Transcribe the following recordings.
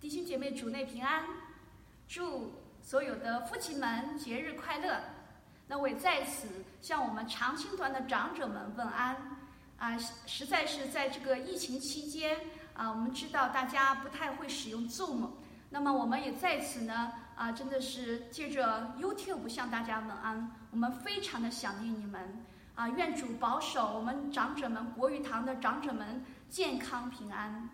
弟兄姐妹，主内平安，祝所有的父亲们节日快乐。那我也在此向我们长青团的长者们问安。啊，实在是在这个疫情期间啊，我们知道大家不太会使用 Zoom，那么我们也在此呢啊，真的是借着 YouTube 向大家问安。我们非常的想念你们啊，愿主保守我们长者们，国语堂的长者们健康平安。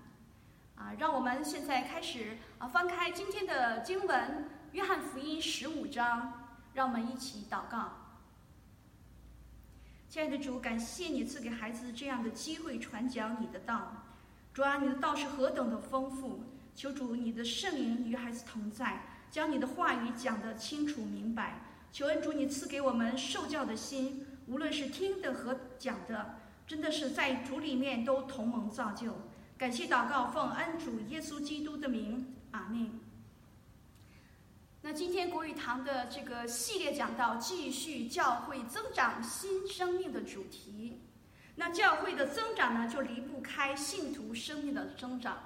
啊，让我们现在开始啊，翻开今天的经文《约翰福音》十五章，让我们一起祷告。亲爱的主，感谢你赐给孩子这样的机会传讲你的道。主啊，你的道是何等的丰富，求主你的圣灵与孩子同在，将你的话语讲得清楚明白。求恩主你赐给我们受教的心，无论是听的和讲的，真的是在主里面都同盟造就。感谢祷告，奉恩主耶稣基督的名，阿门。那今天国语堂的这个系列讲到继续教会增长新生命的主题。那教会的增长呢，就离不开信徒生命的增长。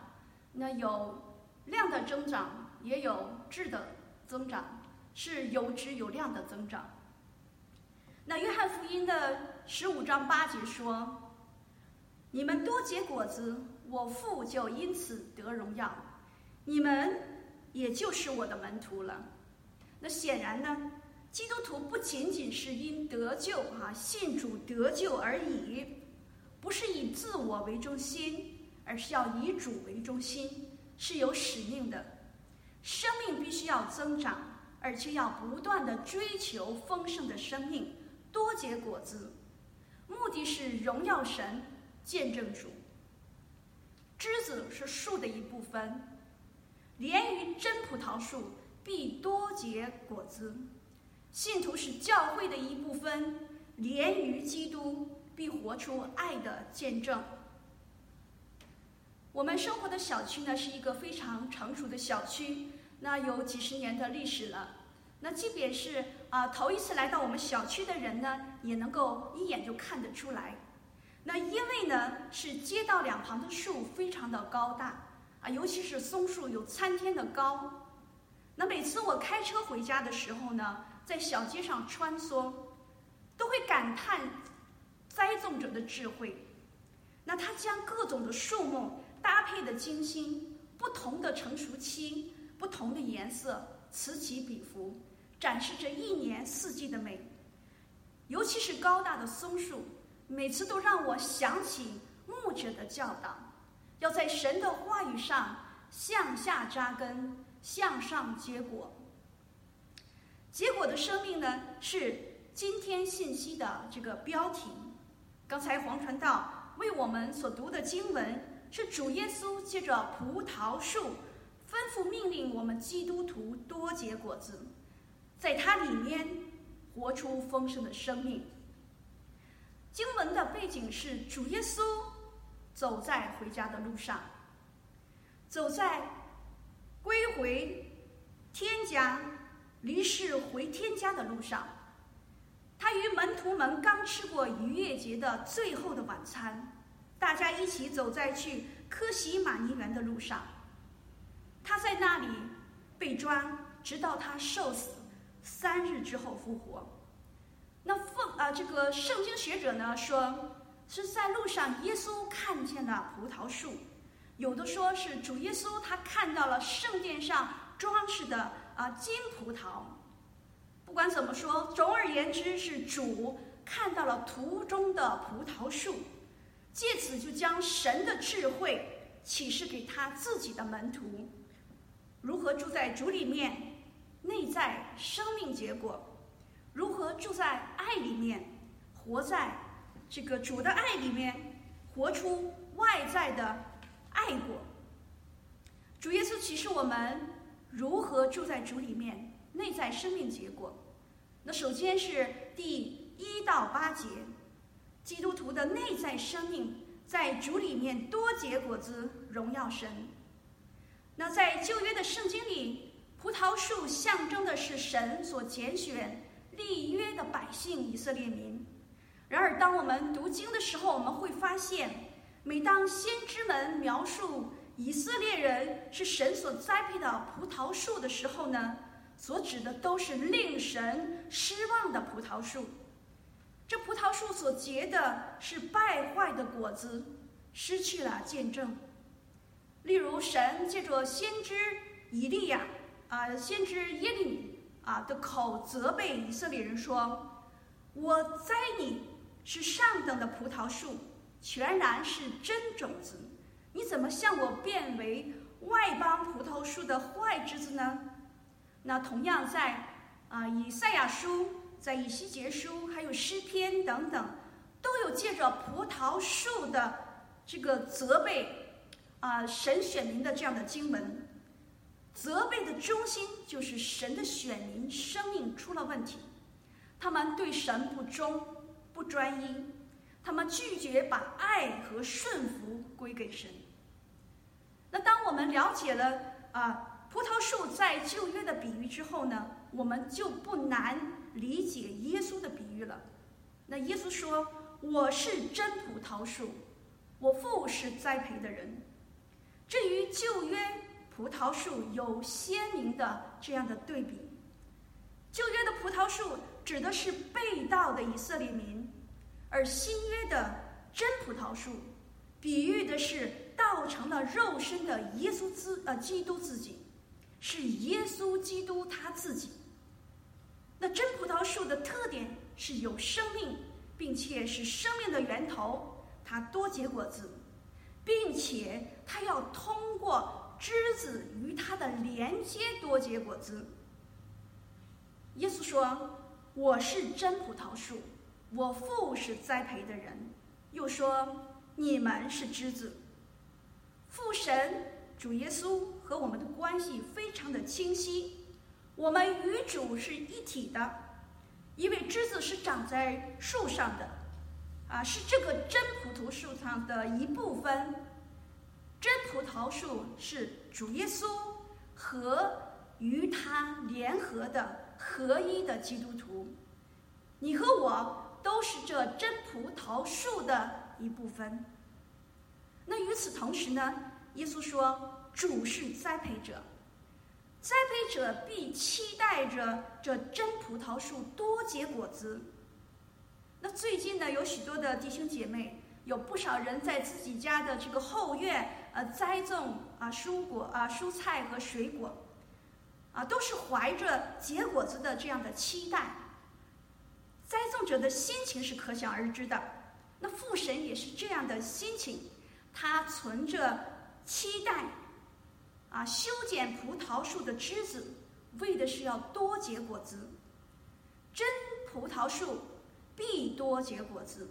那有量的增长，也有质的增长，是有质有量的增长。那约翰福音的十五章八节说：“你们多结果子。”我父就因此得荣耀，你们也就是我的门徒了。那显然呢，基督徒不仅仅是因得救啊，信主得救而已，不是以自我为中心，而是要以主为中心，是有使命的。生命必须要增长，而且要不断地追求丰盛的生命，多结果子，目的是荣耀神，见证主。枝子是树的一部分，连于真葡萄树必多结果子；信徒是教会的一部分，连于基督必活出爱的见证。我们生活的小区呢，是一个非常成熟的小区，那有几十年的历史了。那即便是啊、头一次来到我们小区的人呢，也能够一眼就看得出来。那因为呢，是街道两旁的树非常的高大啊，尤其是松树有参天的高。那每次我开车回家的时候呢，在小街上穿梭，都会感叹栽种者的智慧。那他将各种的树木搭配的精心，不同的成熟期，不同的颜色，此起彼伏，展示着一年四季的美。尤其是高大的松树。每次都让我想起牧者的教导，要在神的话语上向下扎根，向上结果。结果的生命呢，是今天信息的这个标题。刚才黄传道为我们所读的经文，是主耶稣借着葡萄树吩咐命令我们基督徒多结果子，在它里面活出丰盛的生命。经文的背景是主耶稣走在回家的路上，走在归回天家、离世回天家的路上。他与门徒们刚吃过逾越节的最后的晚餐，大家一起走在去科西马尼园的路上。他在那里被抓，直到他受死，三日之后复活。那奉啊，这个圣经学者呢说，是在路上耶稣看见了葡萄树，有的说是主耶稣他看到了圣殿上装饰的啊金葡萄。不管怎么说，总而言之是主看到了途中的葡萄树，借此就将神的智慧启示给他自己的门徒，如何住在主里面，内在生命结果。如何住在爱里面，活在这个主的爱里面，活出外在的爱果。主耶稣启示我们如何住在主里面，内在生命结果。那首先是第一到八节，基督徒的内在生命在主里面多结果子，荣耀神。那在旧约的圣经里，葡萄树象征的是神所拣选。立约的百姓以色列民。然而，当我们读经的时候，我们会发现，每当先知们描述以色列人是神所栽培的葡萄树的时候呢，所指的都是令神失望的葡萄树。这葡萄树所结的是败坏的果子，失去了见证。例如，神借着先知以利亚啊，先知耶利米啊的口责备以色列人说：“我栽你是上等的葡萄树，全然是真种子。你怎么向我变为外邦葡萄树的坏枝子呢？”那同样在啊以赛亚书、在以西结书、还有诗篇等等，都有借着葡萄树的这个责备啊神选民的这样的经文。责备的中心就是神的选民生命出了问题，他们对神不忠、不专一，他们拒绝把爱和顺服归给神。那当我们了解了啊葡萄树在旧约的比喻之后呢，我们就不难理解耶稣的比喻了。那耶稣说：“我是真葡萄树，我父是栽培的人。”至于旧约。葡萄树有鲜明的这样的对比，旧约的葡萄树指的是被盗的以色列民，而新约的真葡萄树，比喻的是道成了肉身的耶稣自呃基督自己，是耶稣基督他自己。那真葡萄树的特点是有生命，并且是生命的源头，它多结果子，并且它要通过。枝子与它的连接多结果子。耶稣说：“我是真葡萄树，我父是栽培的人。”又说：“你们是枝子。”父神主耶稣和我们的关系非常的清晰，我们与主是一体的，因为枝子是长在树上的，啊，是这个真葡萄树上的一部分。真葡萄树是主耶稣和与他联合的合一的基督徒，你和我都是这真葡萄树的一部分。那与此同时呢，耶稣说主是栽培者，栽培者必期待着这真葡萄树多结果子。那最近呢，有许多的弟兄姐妹，有不少人在自己家的这个后院。呃，栽种啊，蔬果啊，蔬菜和水果，啊，都是怀着结果子的这样的期待。栽种者的心情是可想而知的。那父神也是这样的心情，他存着期待，啊，修剪葡萄树的枝子，为的是要多结果子。真葡萄树必多结果子，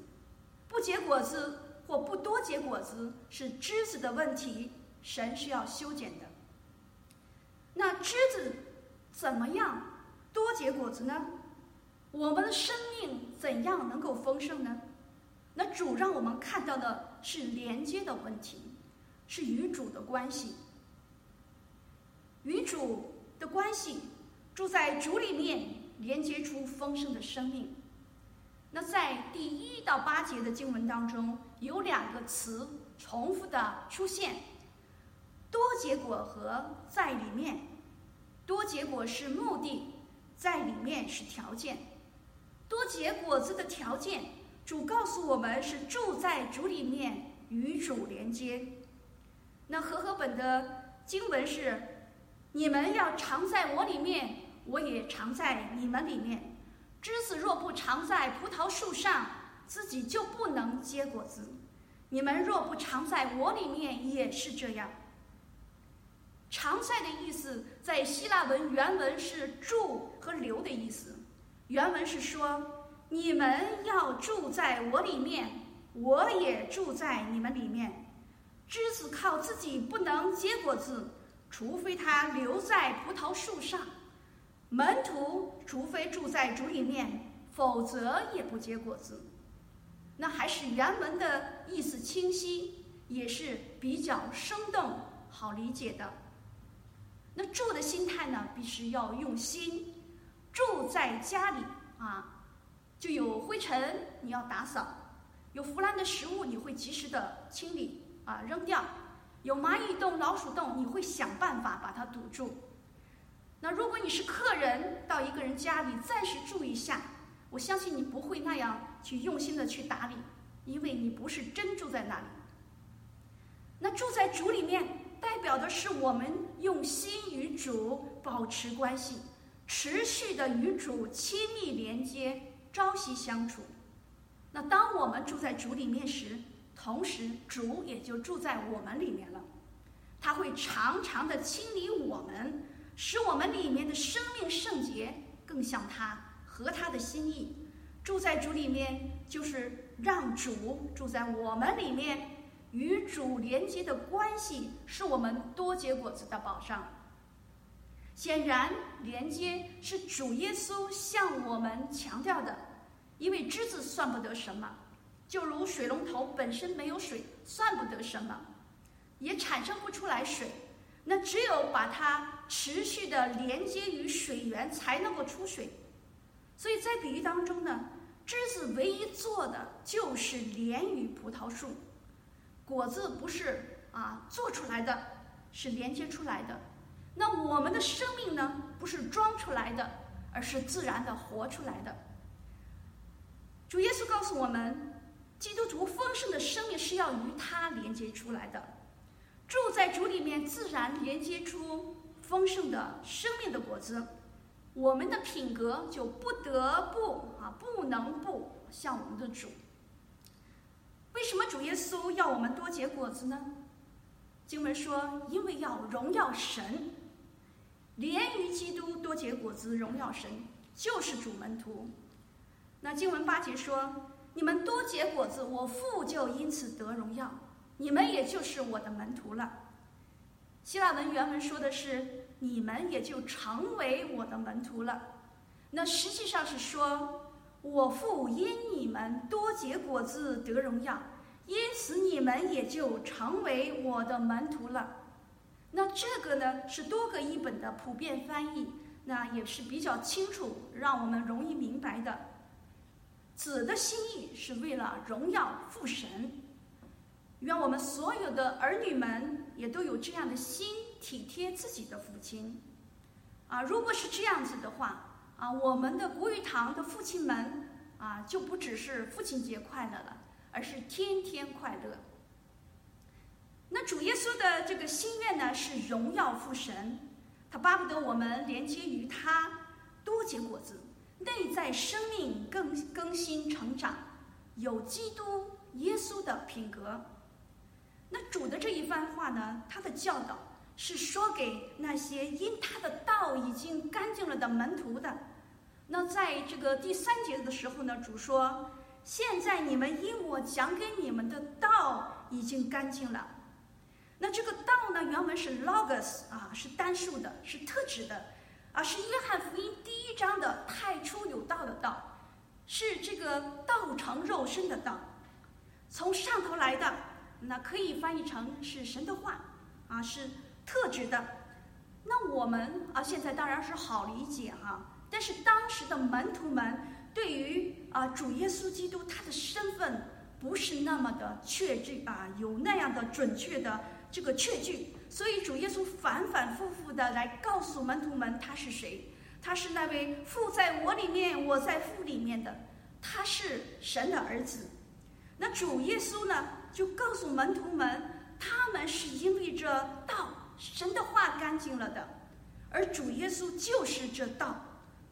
不结果子。或不多结果子是枝子的问题，神是要修剪的。那枝子怎么样多结果子呢？我们的生命怎样能够丰盛呢？那主让我们看到的是连接的问题，是与主的关系，与主的关系，住在主里面，连接出丰盛的生命。那在第一到八节的经文当中，有两个词重复的出现：多结果和在里面。多结果是目的，在里面是条件。多结果子的条件，主告诉我们是住在主里面，与主连接。那和合本的经文是：你们要常在我里面，我也常在你们里面。枝子若不常在葡萄树上，自己就不能结果子。你们若不常在我里面，也是这样。常在的意思，在希腊文原文是住和留的意思。原文是说，你们要住在我里面，我也住在你们里面。枝子靠自己不能结果子，除非它留在葡萄树上。门徒除非住在主里面，否则也不结果子。那还是原文的意思清晰，也是比较生动、好理解的。那住的心态呢，必须要用心。住在家里啊，就有灰尘你要打扫，有腐烂的食物你会及时的清理啊，扔掉。有蚂蚁洞、老鼠洞，你会想办法把它堵住。那如果你是客人，到一个人家里暂时住一下，我相信你不会那样去用心的去打理，因为你不是真住在那里。那住在主里面，代表的是我们用心与主保持关系，持续的与主亲密连接，朝夕相处。那当我们住在主里面时，同时主也就住在我们里面了。他会常常的清理我们，使我们里面的生命圣洁，更像他。和他的心意，住在主里面，就是让主住在我们里面，与主连接的关系是我们多结果子的保障。显然，连接是主耶稣向我们强调的，因为枝子算不得什么，就如水龙头本身没有水，算不得什么，也产生不出来水。那只有把它持续的连接于水源，才能够出水。所以在比喻当中呢，枝子唯一做的就是连于葡萄树，果子不是啊做出来的，是连接出来的。那我们的生命呢，不是装出来的，而是自然的活出来的。主耶稣告诉我们，基督徒丰盛的生命是要与他连接出来的，住在主里面，自然连接出丰盛的生命的果子。我们的品格就不得不啊，不能不像我们的主。为什么主耶稣要我们多结果子呢？经文说，因为要荣耀神，连于基督多结果子，荣耀神，就是主门徒。那经文八节说，你们多结果子，我父就因此得荣耀，你们也就是我的门徒了。希腊文原文说的是。你们也就成为我的门徒了。那实际上是说，我父因你们多结果子得荣耀，因此你们也就成为我的门徒了。那这个呢，是多个译本的普遍翻译，那也是比较清楚，让我们容易明白的。子的心意是为了荣耀父神，愿我们所有的儿女们也都有这样的心。体贴自己的父亲，啊，如果是这样子的话，啊，我们的国语堂的父亲们，啊，就不只是父亲节快乐了，而是天天快乐。那主耶稣的这个心愿呢，是荣耀父神，他巴不得我们连接于他，多结果子，内在生命更更新成长，有基督耶稣的品格。那主的这一番话呢，他的教导。是说给那些因他的道已经干净了的门徒的。那在这个第三节的时候呢，主说：“现在你们因我讲给你们的道已经干净了。”那这个道呢，原文是 logos 啊，是单数的，是特指的，啊，是约翰福音第一章的太初有道的道，是这个道成肉身的道，从上头来的，那可以翻译成是神的话，啊，是。特指的，那我们啊，现在当然是好理解哈、但是当时的门徒们对于啊主耶稣基督他的身份不是那么的确据啊，有那样的准确的这个确据，所以主耶稣反反复复的来告诉门徒们他是谁，他是那位父在我里面，我在父里面的，他是神的儿子。那主耶稣呢，就告诉门徒们，他们是因为这道。神的话干净了的，而主耶稣就是这道，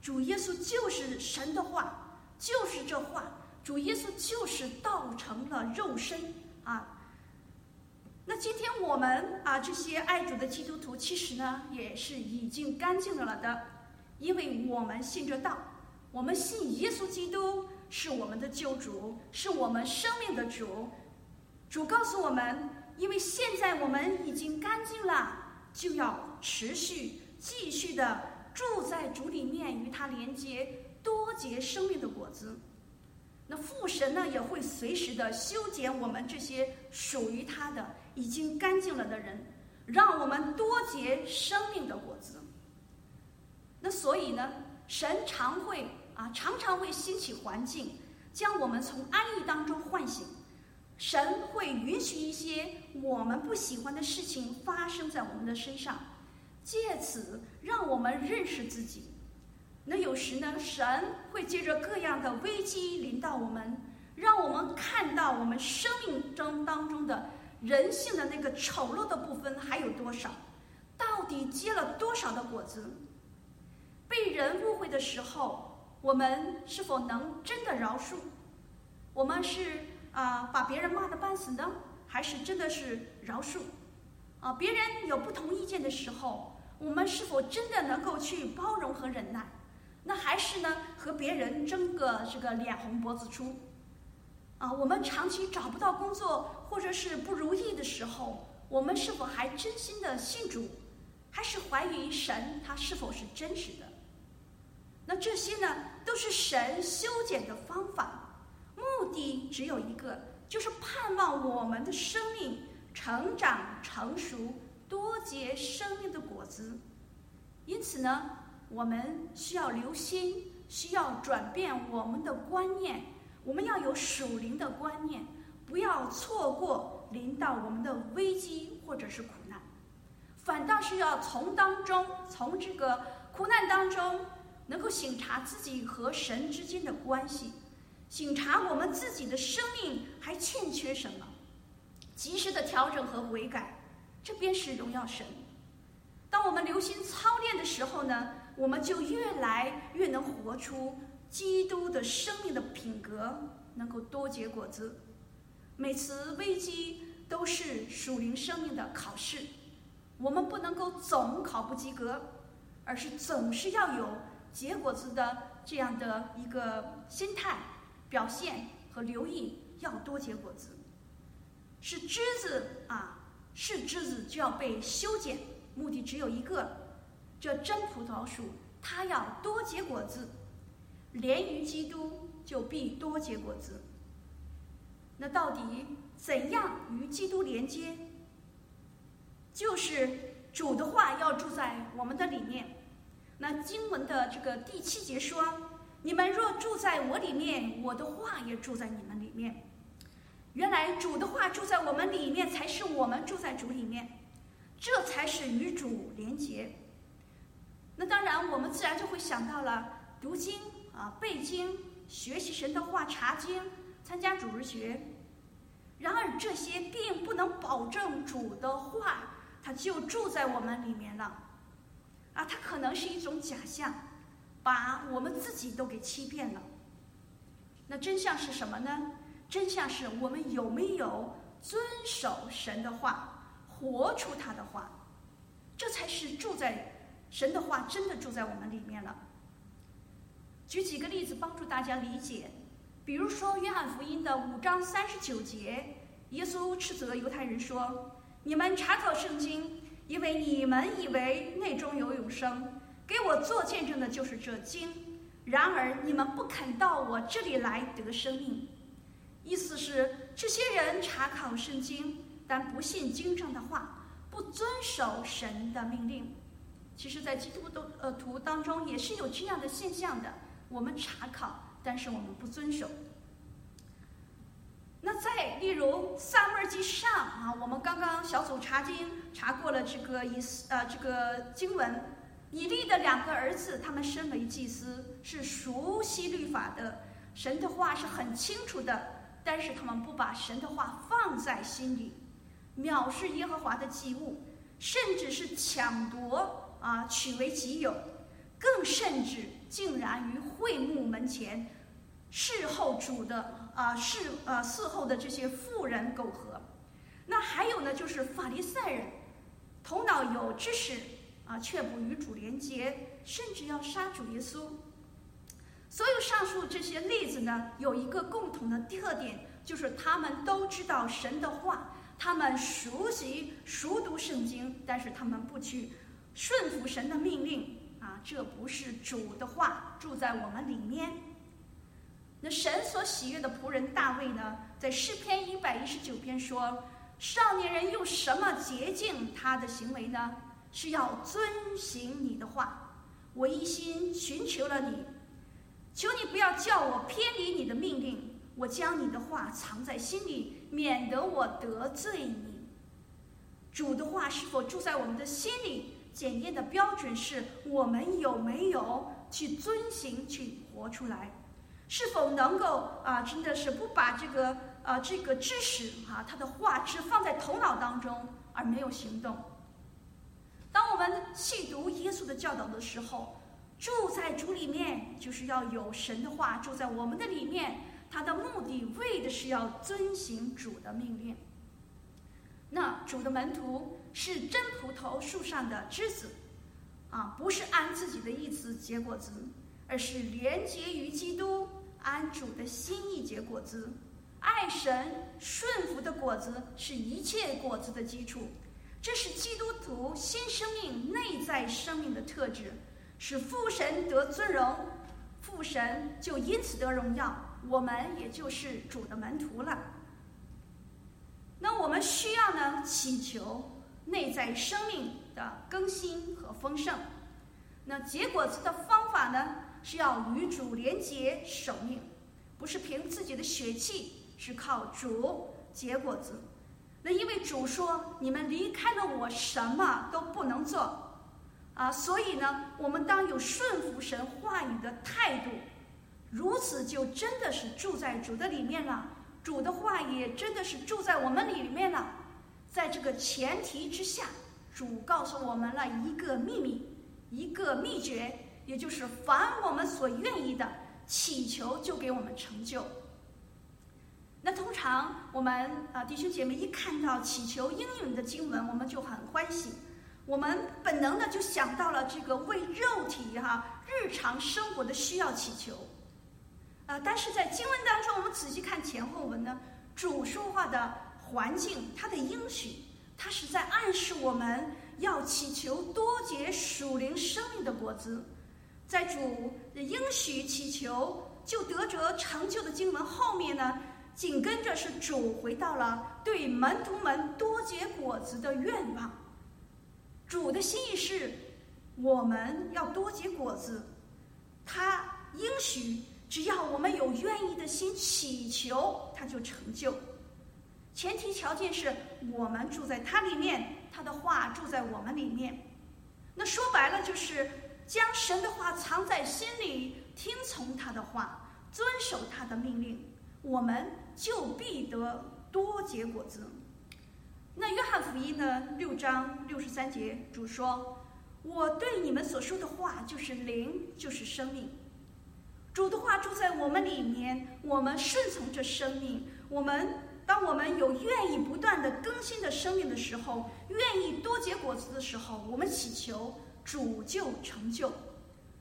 主耶稣就是神的话，就是这话，主耶稣就是道成了肉身啊。那今天我们啊这些爱主的基督徒，其实呢也是已经干净了的，因为我们信这道，我们信耶稣基督是我们的救主，是我们生命的主。主告诉我们。因为现在我们已经干净了，就要持续、继续的住在主里面，与他连接，多结生命的果子。那父神呢，也会随时的修剪我们这些属于他的、已经干净了的人，让我们多结生命的果子。那所以呢，神常会啊，常常会兴起环境，将我们从安逸当中唤醒。神会允许一些我们不喜欢的事情发生在我们的身上，借此让我们认识自己。那有时呢，神会借着各样的危机临到我们，让我们看到我们生命中当中的人性的那个丑陋的部分还有多少，到底结了多少的果子。被人误会的时候，我们是否能真的饶恕？我们是啊，把别人骂得半死呢，还是真的是饶恕？啊，别人有不同意见的时候，我们是否真的能够去包容和忍耐？那还是呢，和别人争个这个脸红脖子粗？啊，我们长期找不到工作或者是不如意的时候，我们是否还真心的信主，还是怀疑神他是否是真实的？那这些呢，都是神修剪的方法，目的只有一个，就是盼望我们的生命成长成熟，多结生命的果子。因此呢，我们需要留心，需要转变我们的观念，我们要有属灵的观念，不要错过临到我们的危机或者是苦难，反倒是要从当中，从这个苦难当中。能够省察自己和神之间的关系，省察我们自己的生命还欠缺什么，及时的调整和悔改，这便是荣耀神。当我们留心操练的时候呢，我们就越来越能活出基督的生命的品格，能够多结果子。每次危机都是属灵生命的考试，我们不能够总考不及格，而是总是要有。结果子的这样的一个心态、表现和留意，要多结果子。是枝子啊，是枝子就要被修剪，目的只有一个：这真葡萄树它要多结果子，连于基督就必多结果子。那到底怎样与基督连接？就是主的话要住在我们的里面。那经文的这个第七节说：“你们若住在我里面，我的话也住在你们里面。”原来主的话住在我们里面，才是我们住在主里面，这才是与主连结。那当然，我们自然就会想到了读经啊、背经、学习神的话、查经、参加主日学。然而，这些并不能保证主的话他就住在我们里面了。啊，它可能是一种假象，把我们自己都给欺骗了。那真相是什么呢？真相是我们有没有遵守神的话，活出他的话，这才是住在神的话真的住在我们里面了。举几个例子帮助大家理解，比如说《约翰福音》的五章三十九节，耶稣斥责犹太人说：“你们查考圣经。”因为你们以为内中有永生，给我做见证的就是这经。然而你们不肯到我这里来得生命。意思是这些人查考圣经，但不信经上的话，不遵守神的命令。其实，在基督的呃图当中也是有这样的现象的。我们查考，但是我们不遵守。那再例如撒母耳记上啊，我们刚刚小组查经查过了这个以呃这个经文，以利的两个儿子，他们身为祭司，是熟悉律法的，神的话是很清楚的，但是他们不把神的话放在心里，藐视耶和华的祭物，甚至是抢夺啊取为己有，更甚至竟然于会幕门前侍候主的。啊，是呃，伺候的这些妇人苟合，那还有呢，就是法利赛人，头脑有知识啊，却不与主连结，甚至要杀主耶稣。所有上述这些例子呢，有一个共同的特点，就是他们都知道神的话，他们熟悉熟读圣经，但是他们不去顺服神的命令啊，这不是主的话住在我们里面。那神所喜悦的仆人大卫呢，在诗篇一百一十九篇说：“少年人用什么洁净他的行为呢？是要遵行你的话。我一心寻求了你，求你不要叫我偏离你的命令。我将你的话藏在心里，免得我得罪你。主的话是否住在我们的心里？检验的标准是我们有没有去遵行、去活出来，是否能够啊，真的是不把这个啊这个知识啊，他的话只放在头脑当中而没有行动。当我们细读耶稣的教导的时候，住在主里面，就是要有神的话住在我们的里面。他的目的为的是要遵行主的命令。那主的门徒是真葡萄树上的枝子，啊，不是按自己的意思结果子，而是连结于基督，按主的心意结果子。爱神顺服的果子是一切果子的基础，这是基督徒新生命内在生命的特质，使父神得尊荣，父神就因此得荣耀。我们也就是主的门徒了。那我们需要呢，祈求内在生命的更新和丰盛。那结果子的方法呢，是要与主连结守命，不是凭自己的血气，是靠主结果子。那因为主说：“你们离开了我，什么都不能做。”啊，所以呢，我们当有顺服神话语的态度。如此就真的是住在主的里面了，主的话也真的是住在我们里面了。在这个前提之下，主告诉我们了一个秘密，一个秘诀，也就是凡我们所愿意的，祈求就给我们成就。那通常我们啊弟兄姐妹一看到祈求应允的经文，我们就很欢喜，我们本能的就想到了这个为肉体哈、日常生活的需要祈求。啊，但是在经文当中，我们仔细看前后文呢，主说话的环境，他的应许，他是在暗示我们要祈求多结属灵生命的果子。在主的应许祈求就得着成就的经文后面呢，紧跟着是主回到了对门徒们多结果子的愿望。主的心意是，我们要多结果子，他应许。只要我们有愿意的心祈求，他就成就。前提条件是我们住在他里面，他的话住在我们里面。那说白了就是将神的话藏在心里，听从他的话，遵守他的命令，我们就必得多结果子。那约翰福音呢，六章六十三节，主说：“我对你们所说的话就是灵，就是生命。”主的话住在我们里面，我们顺从着生命。我们当我们有愿意不断的更新的生命的时候，愿意多结果子的时候，我们祈求主就成就。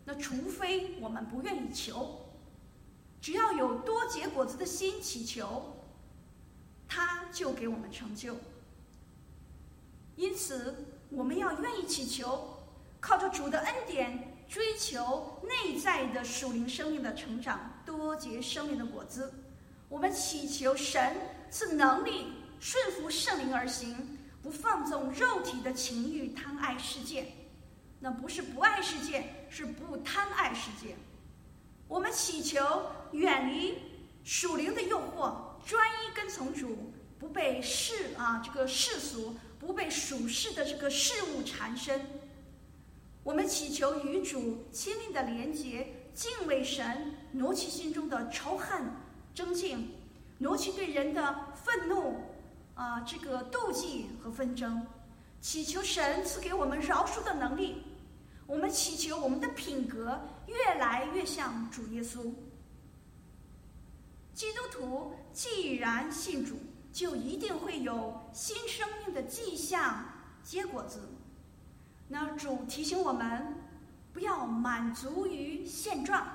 那除非我们不愿意求，只要有多结果子的心祈求，他就给我们成就。因此，我们要愿意祈求，靠着主的恩典。追求内在的属灵生命的成长，多结生命的果子。我们祈求神赐能力，顺服圣灵而行，不放纵肉体的情欲，贪爱世界。那不是不爱世界，是不贪爱世界。我们祈求远离属灵的诱惑，专一跟从主，不被世啊这个世俗，不被属世的这个事物缠身。我们祈求与主亲密的连结，敬畏神，挪去心中的仇恨、争竞，挪去对人的愤怒，啊，这个妒忌和纷争。祈求神赐给我们饶恕的能力。我们祈求我们的品格越来越像主耶稣。基督徒既然信主，就一定会有新生命的迹象结果子。那主提醒我们，不要满足于现状，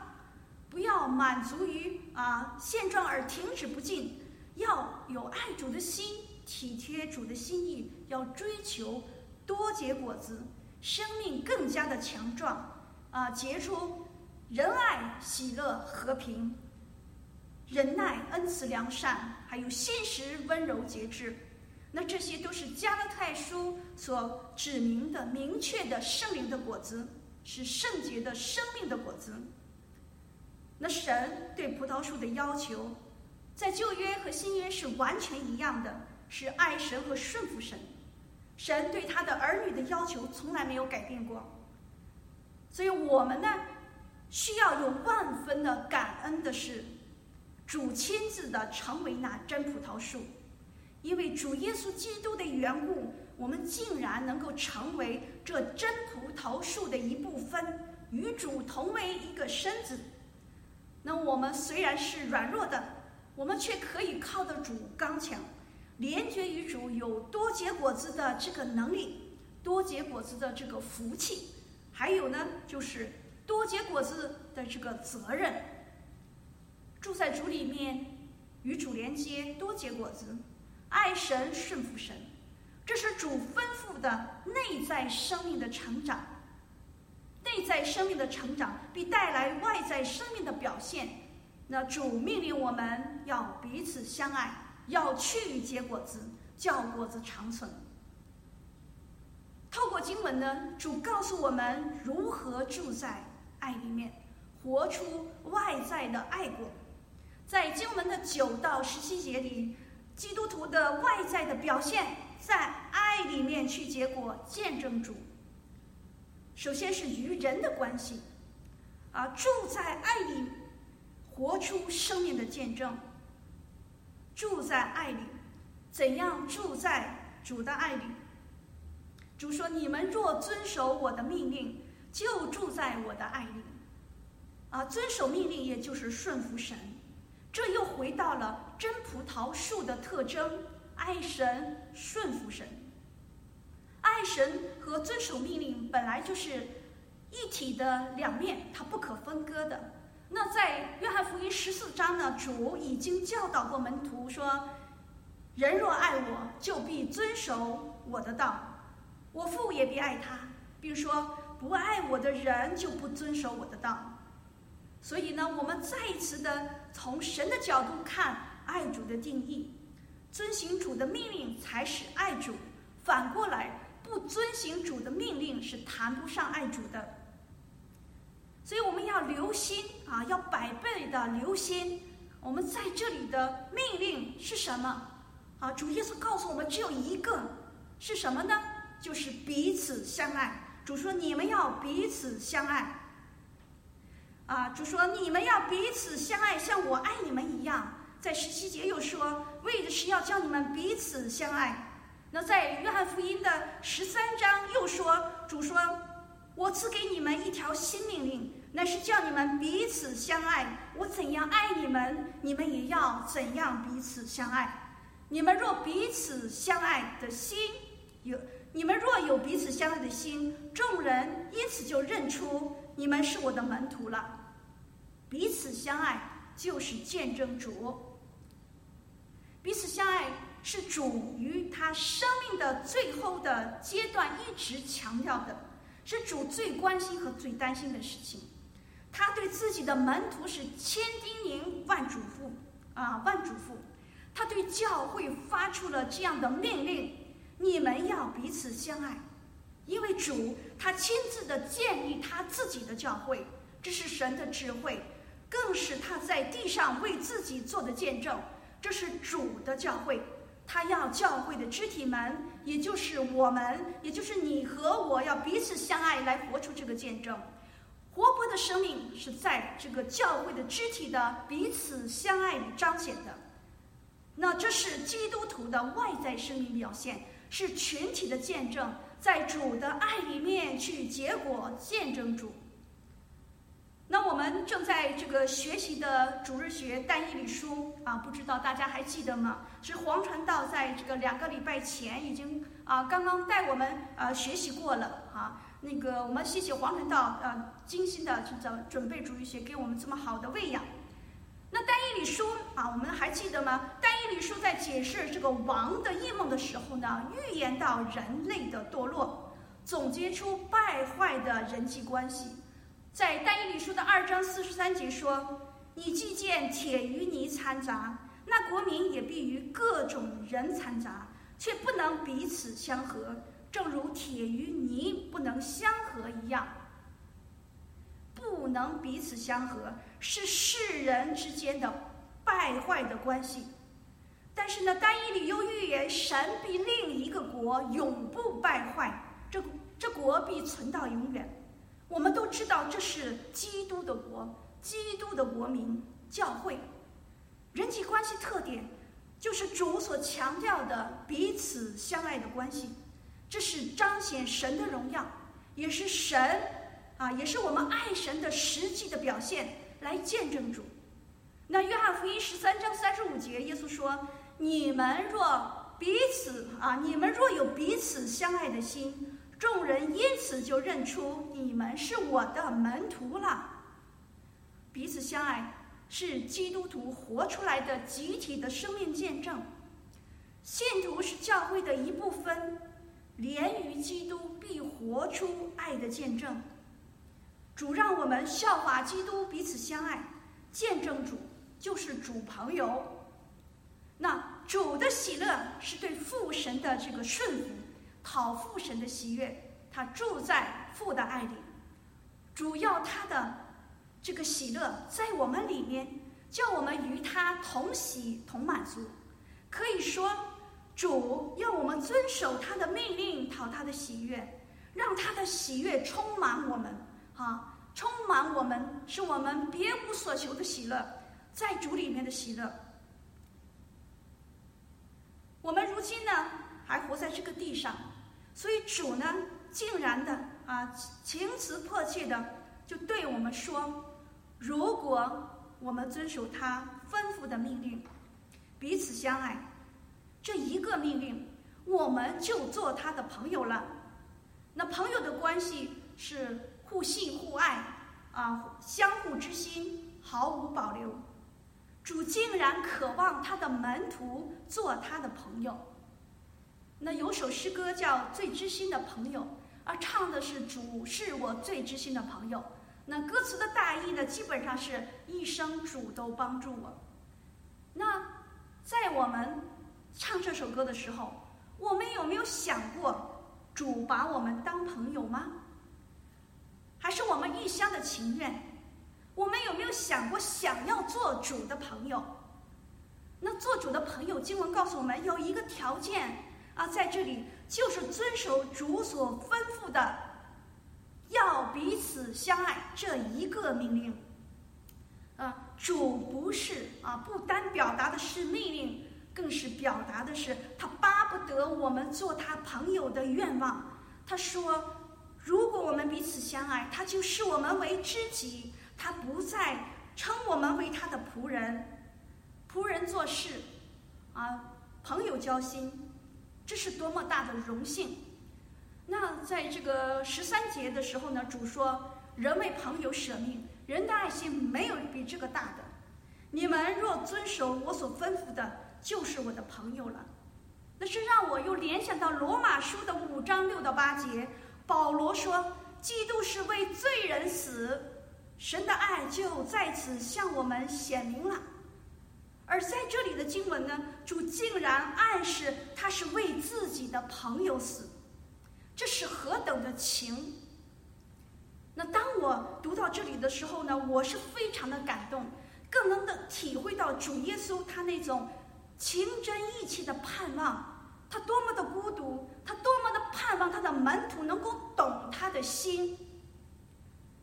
不要满足于啊现状而停止不进，要有爱主的心，体贴主的心意，要追求多结果子，生命更加的强壮啊，结出仁爱、喜乐、和平、忍耐、恩慈、良善，还有信实、温柔、节制。那这些都是加拉太书所指明的明确的圣灵的果子，是圣洁的生命的果子。那神对葡萄树的要求，在旧约和新约是完全一样的，是爱神和顺服神。神对他的儿女的要求从来没有改变过，所以我们呢，需要有万分的感恩的是，主亲自的成为那真葡萄树，因为主耶稣基督的缘故，我们竟然能够成为这真葡萄树的一部分，与主同为一个身子。那我们虽然是软弱的，我们却可以靠得主刚强。连接于主有多结果子的这个能力，多结果子的这个福气，还有呢，就是多结果子的这个责任。住在主里面，与主连接，多结果子，爱神顺服神，这是主吩咐的内在生命的成长。内在生命的成长必带来外在生命的表现。那主命令我们要彼此相爱。要去结果子，叫果子长存。透过经文呢，主告诉我们如何住在爱里面，活出外在的爱果。在经文的九到十七节里，基督徒的外在的表现，在爱里面去结果，见证主。首先是与人的关系，啊，住在爱里，活出生命的见证。住在爱里，怎样住在主的爱里？主说：“你们若遵守我的命令，就住在我的爱里。”啊，遵守命令也就是顺服神。这又回到了真葡萄树的特征：爱神、顺服神。爱神和遵守命令本来就是一体的两面，它不可分割的。那在约翰福音十四章呢，主已经教导过门徒说：“人若爱我，就必遵守我的道；我父也必爱他，并说不爱我的人就不遵守我的道。”所以呢，我们再一次的从神的角度看爱主的定义：遵行主的命令才是爱主；反过来，不遵行主的命令是谈不上爱主的。所以我们要留心啊，要百倍的留心。我们在这里的命令是什么？啊，主耶稣告诉我们只有一个，是什么呢？就是彼此相爱。主说你们要彼此相爱。啊，主说你们要彼此相爱，像我爱你们一样。在十七节又说，为的是要叫你们彼此相爱。那在约翰福音的十三章又说，主说，我赐给你们一条新命令。那是叫你们彼此相爱。我怎样爱你们，你们也要怎样彼此相爱。你们若彼此相爱的心有，你们若有彼此相爱的心，众人因此就认出你们是我的门徒了。彼此相爱就是见证主。彼此相爱是主于他生命的最后的阶段一直强调的，是主最关心和最担心的事情。他对自己的门徒是千叮咛万嘱咐，啊，万嘱咐。他对教会发出了这样的命令：你们要彼此相爱，因为主他亲自的建立他自己的教会，这是神的智慧，更是他在地上为自己做的见证。这是主的教会，他要教会的肢体们，也就是我们，也就是你和我，要彼此相爱，来活出这个见证。活泼的生命是在这个教会的肢体的彼此相爱里彰显的，那这是基督徒的外在生命表现，是群体的见证，在主的爱里面去结果见证主。那我们正在这个学习的主日学但以理书啊，不知道大家还记得吗？是黄传道在这个两个礼拜前已经啊刚刚带我们啊学习过了啊。那个，我们谢谢黄传道，呃，精心的去准准备主日学，给我们这么好的喂养。那但以理书啊，我们还记得吗？但以理书在解释这个王的异梦的时候呢，预言到人类的堕落，总结出败坏的人际关系。在但以理书的二章四十三节说：“你既见铁与泥掺杂，那国民也必与各种人掺杂，却不能彼此相合。”正如铁与泥不能相合一样，不能彼此相合，是世人之间的败坏的关系。但是呢，但以理又预言，神必另一个国永不败坏，这这国必存到永远。我们都知道，这是基督的国，基督的国民教会。人际关系特点就是主所强调的彼此相爱的关系，这是彰显神的荣耀，也是神啊，也是我们爱神的实际的表现，来见证主。那约翰福音十三章三十五节，耶稣说：“你们若彼此啊，你们若有彼此相爱的心，众人因此就认出你们是我的门徒了。”彼此相爱。是基督徒活出来的集体的生命见证，信徒是教会的一部分，连于基督必活出爱的见证。主让我们效法基督，彼此相爱，见证主就是主朋友。那主的喜乐是对父神的这个顺服，讨父神的喜悦，他住在父的爱里，主要他的。这个喜乐在我们里面，叫我们与他同喜同满足。可以说，主要我们遵守他的命令，讨他的喜悦，让他的喜悦充满我们，啊，充满我们，是我们别无所求的喜乐，在主里面的喜乐。我们如今呢，还活在这个地上，所以主呢，竟然的啊，情词迫切的就对我们说。如果我们遵守他吩咐的命令，彼此相爱，这一个命令，我们就做他的朋友了。那朋友的关系是互信互爱啊，相互之心，毫无保留。主竟然渴望他的门徒做他的朋友。那有首诗歌叫《最知心的朋友》，而唱的是主是我最知心的朋友。那歌词的大意呢，基本上是一生主都帮助我。那在我们唱这首歌的时候，我们有没有想过主把我们当朋友吗？还是我们一厢的情愿？我们有没有想过想要做主的朋友？那做主的朋友，经文告诉我们有一个条件啊，在这里就是遵守主所吩咐的。要彼此相爱这一个命令，啊，主不是啊，不单表达的是命令，更是表达的是他巴不得我们做他朋友的愿望。他说，我们彼此相爱，他就视我们为知己，他不再称我们为他的仆人。仆人做事，啊，朋友交心，这是多么大的荣幸。那在这个十三节的时候呢，主说：“人为朋友舍命，人的爱心没有比这个大的。你们若遵守我所吩咐的，就是我的朋友了。”那是让我又联想到罗马书的五章六到八节，保罗说：“基督是为罪人死，神的爱就在此向我们显明了。”而在这里的经文呢，主竟然暗示他是为自己的朋友死。这是何等的情！那当我读到这里的时候呢，我是非常的感动，更能的体会到主耶稣他那种情真意切的盼望，他多么的孤独，他多么的盼望他的门徒能够懂他的心。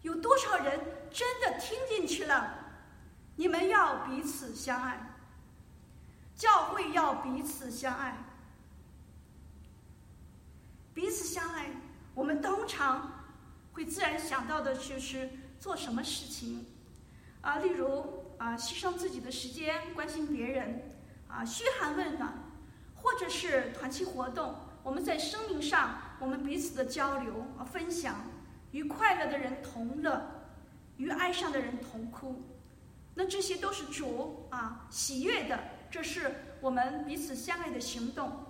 有多少人真的听进去了？你们要彼此相爱，教会要彼此相爱。彼此相爱，我们通常会自然想到的就是做什么事情，啊，例如啊，牺牲自己的时间关心别人，啊，嘘寒问暖，或者是团契活动。我们在生命上，我们彼此的交流啊，分享，与快乐的人同乐，与哀伤的人同哭。那这些都是主啊喜悦的，这是我们彼此相爱的行动。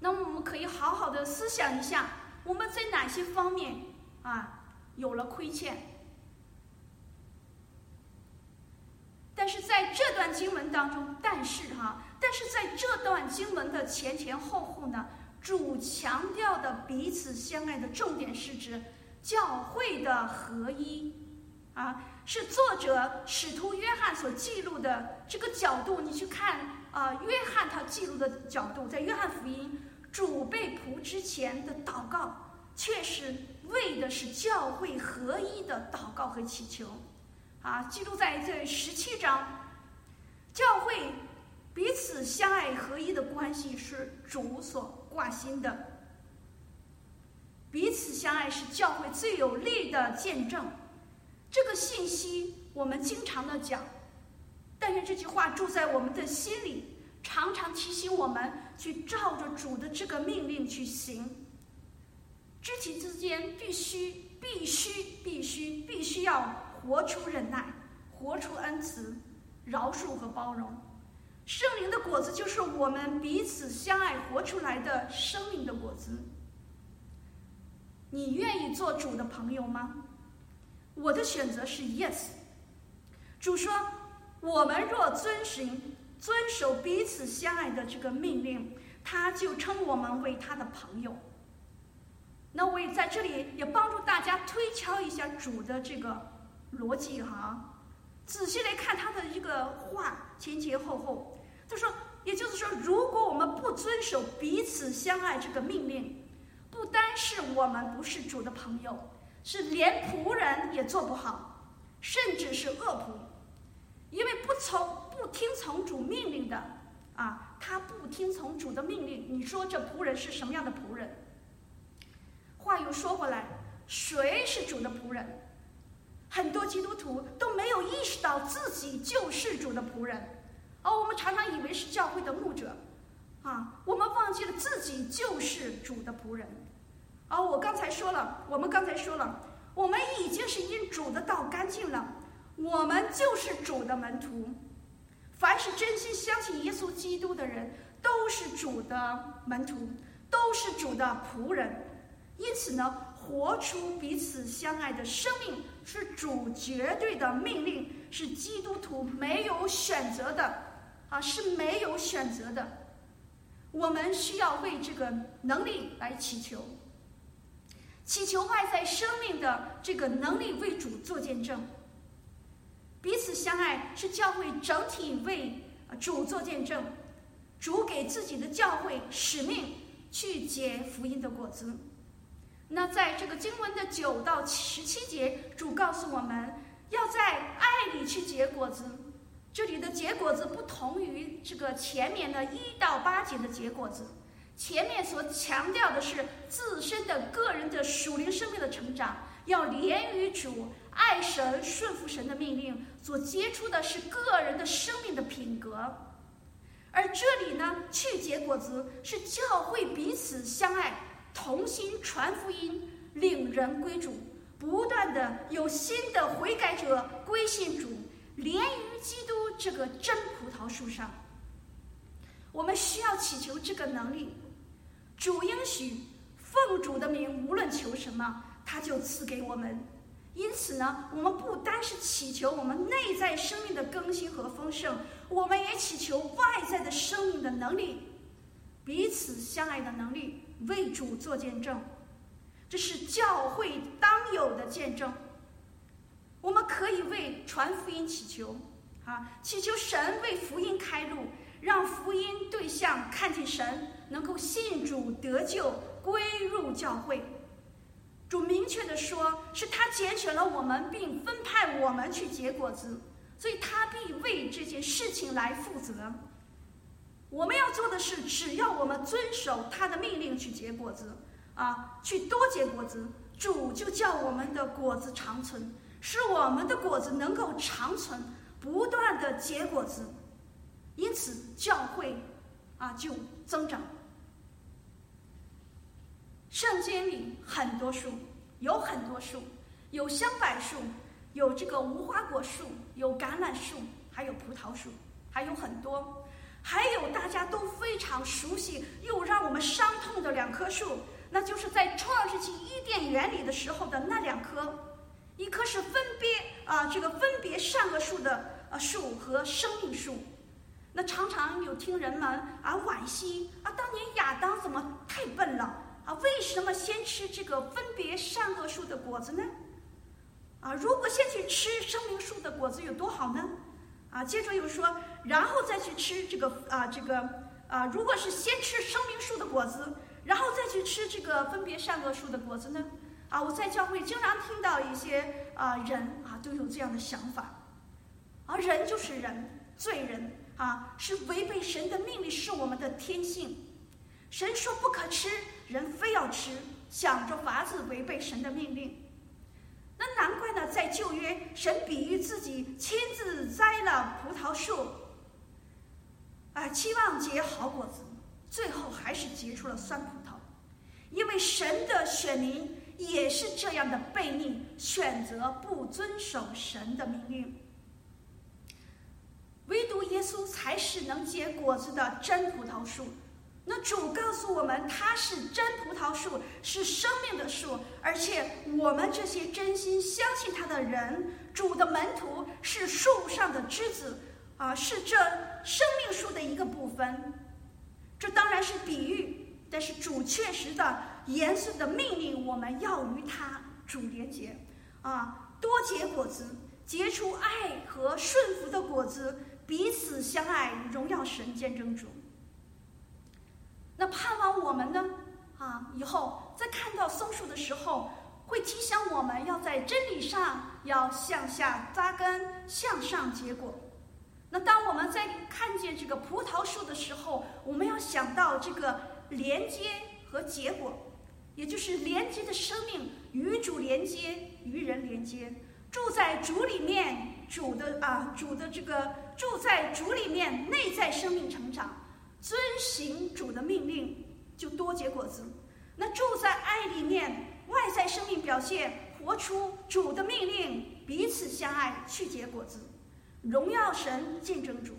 那么我们可以好好的思想一下，我们在哪些方面啊有了亏欠？但是在这段经文当中，但是哈，但是在这段经文的前前后后呢，主强调的彼此相爱的重点是指教会的合一，啊，是作者使徒约翰所记录的这个角度。你去看啊，约翰他记录的角度，在约翰福音，主被仆之前的祷告，确实为的是教会合一的祷告和祈求。啊，记录在这十七章，教会彼此相爱合一的关系是主所挂心的。彼此相爱是教会最有力的见证。这个信息我们经常的讲，但愿这句话住在我们的心里，常常提醒我们去照着主的这个命令去行。肢体之间必须、必须、必须、必须要活出忍耐，活出恩慈、饶恕和包容。圣灵的果子就是我们彼此相爱活出来的生命的果子。你愿意做主的朋友吗？我的选择是 yes。主说：“我们若遵循、遵守彼此相爱的这个命令，他就称我们为他的朋友。”那我也在这里也帮助大家推敲一下主的这个逻辑哈，仔细来看他的一个话前前后后。他说，也就是说，如果我们不遵守彼此相爱这个命令，不单是我们不是主的朋友。是连仆人也做不好，甚至是恶仆，因为不从不听从主命令的啊，他不听从主的命令。你说这仆人是什么样的仆人？话又说回来，谁是主的仆人？很多基督徒都没有意识到自己就是主的仆人，而、我们常常以为是教会的牧者，啊，我们忘记了自己就是主的仆人。而，我刚才说了，我们刚才说了，我们已经是因主的道干净了，我们就是主的门徒。凡是真心相信耶稣基督的人，都是主的门徒，都是主的仆人。因此呢，活出彼此相爱的生命是主绝对的命令，是基督徒没有选择的，啊，是没有选择的。我们需要为这个能力来祈求。祈求外在生命的这个能力为主做见证，彼此相爱是教会整体为主做见证。主给自己的教会使命去结福音的果子。那在这个经文的九到十七节，主告诉我们要在爱里去结果子。这里的结果子不同于这个前面的一到八节的结果子。前面所强调的是自身的个人的属灵生命的成长，要连于主，爱神、顺服神的命令，所结出的是个人的生命的品格。而这里呢，去结果子是教会彼此相爱，同心传福音，领人归主，不断的有新的悔改者归信主，连于基督这个真葡萄树上。我们需要祈求这个能力。主应许奉主的名，无论求什么，他就赐给我们。因此呢，我们不单是祈求我们内在生命的更新和丰盛，我们也祈求外在的生命的能力，彼此相爱的能力，为主做见证。这是教会当有的见证。我们可以为传福音祈求，啊，祈求神为福音开路。让福音对象看见神，能够信主得救，归入教会。主明确的说，是他拣选了我们，并分派我们去结果子，所以他必为这件事情来负责。我们要做的是，只要我们遵守他的命令去结果子，啊，去多结果子，主就叫我们的果子长存，使我们的果子能够长存，不断的结果子。因此，教会啊就增长。圣经里很多树，有很多树，有香柏树，有这个无花果树，有橄榄树，还有葡萄树，还有很多，还有大家都非常熟悉又让我们伤痛的两棵树，那就是在创世纪伊甸园里的时候的那两棵，一棵是分别啊这个分别善恶树的啊树和生命树。那常常有听人们啊惋惜啊，当年亚当怎么太笨了啊？为什么先吃这个分别善恶树的果子呢？啊，如果先去吃生命树的果子有多好呢？啊，接着又说，然后再去吃这个啊，这个啊，如果是先吃生命树的果子，然后再去吃这个分别善恶树的果子呢？啊，我在教会经常听到一些啊人啊都有这样的想法，啊、人就是人，罪人啊，是违背神的命令，是我们的天性。神说不可吃，人非要吃，想着法子违背神的命令。那难怪呢，在旧约，神比喻自己亲自栽了葡萄树，啊，期望结好果子，最后还是结出了酸葡萄，因为神的选民也是这样的悖逆，选择不遵守神的命令。唯独耶稣才是能结果子的真葡萄树。那主告诉我们，他是真葡萄树，是生命的树，而且我们这些真心相信他的人，主的门徒是树上的枝子，啊，是这生命树的一个部分。这当然是比喻，但是主确实的、严肃的命令我们要与他主连结，啊，多结果子，结出爱和顺服的果子，彼此相爱，荣耀神，见证主。那盼望我们呢？啊，以后在看到松树的时候，会提醒我们要在真理上要向下扎根，向上结果。那当我们在看见这个葡萄树的时候，我们要想到这个连接和结果，也就是连接的生命与主连接，与人连接，住在主里面，主的啊，主的这个住在主里面，内在生命成长。遵行主的命令，就多结果子。那住在爱里面，外在生命表现，活出主的命令，彼此相爱，去结果子，荣耀神，见证主。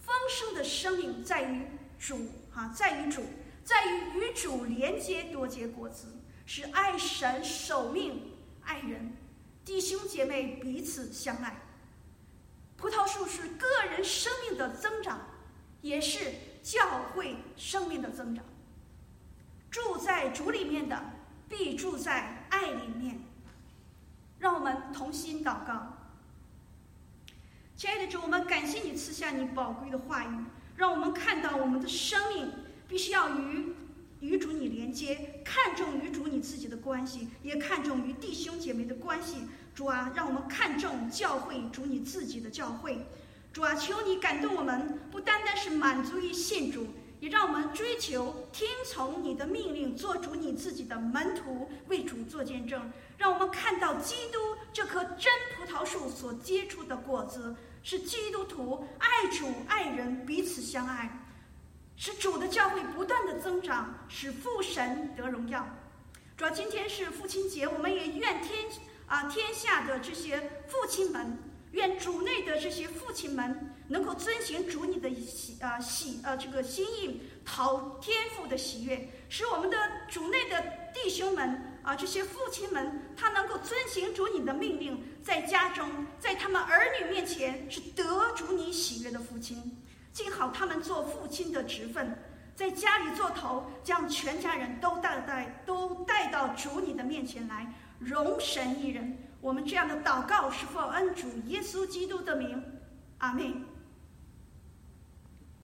丰盛的生命在于主，哈，在于主，在于与主连接，多结果子，是爱神、守命、爱人，弟兄姐妹彼此相爱。葡萄树是个人生命的增长。也是教会生命的增长。住在主里面的，必住在爱里面。让我们同心祷告。亲爱的主，我们感谢你赐下你宝贵的话语，让我们看到我们的生命必须要与与主你连接，看重与主你自己的关系，也看重与弟兄姐妹的关系。主啊，让我们看重教会主你自己的教会。主啊，求你感动我们，不单单是满足于信主，也让我们追求听从你的命令，做主你自己的门徒，为主做见证。让我们看到基督这棵真葡萄树所结出的果子，是基督徒爱主爱人，彼此相爱，使主的教会不断的增长，使父神得荣耀。主啊，今天是父亲节，我们也愿天啊天下的这些父亲们。愿主内的这些父亲们能够遵行主你的喜啊喜啊这个心意，讨天父的喜悦，使我们的主内的弟兄们啊这些父亲们，他能够遵行主你的命令，在家中，在他们儿女面前是得主你喜悦的父亲，尽好他们做父亲的职分，在家里做头，将全家人都带带都带到主你的面前来，荣神一人。我们这样的祷告是否恩主耶稣基督的名，阿门。